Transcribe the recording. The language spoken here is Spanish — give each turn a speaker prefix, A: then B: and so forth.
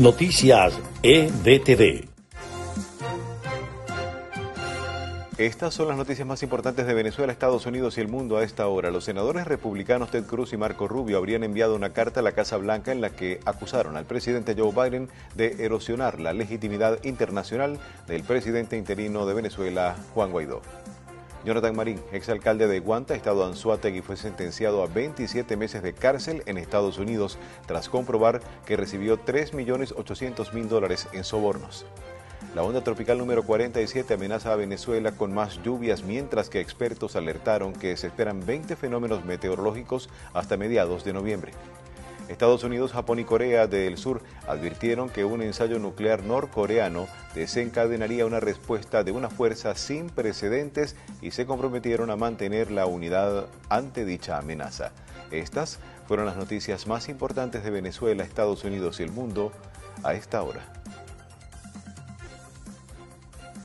A: Noticias EDTV.
B: Estas son las noticias más importantes de Venezuela, Estados Unidos y el mundo a esta hora. Los senadores republicanos Ted Cruz y Marco Rubio habrían enviado una carta a la Casa Blanca en la que acusaron al presidente Joe Biden de erosionar la legitimidad internacional del presidente interino de Venezuela, Juan Guaidó. Jonathan Marín, exalcalde de Guanta, estado Anzuategui, fue sentenciado a 27 meses de cárcel en Estados Unidos tras comprobar que recibió 3.800.000 dólares en sobornos. La onda tropical número 47 amenaza a Venezuela con más lluvias, mientras que expertos alertaron que se esperan 20 fenómenos meteorológicos hasta mediados de noviembre. Estados Unidos, Japón y Corea del Sur advirtieron que un ensayo nuclear norcoreano desencadenaría una respuesta de una fuerza sin precedentes y se comprometieron a mantener la unidad ante dicha amenaza. Estas fueron las noticias más importantes de Venezuela, Estados Unidos y el mundo a esta hora.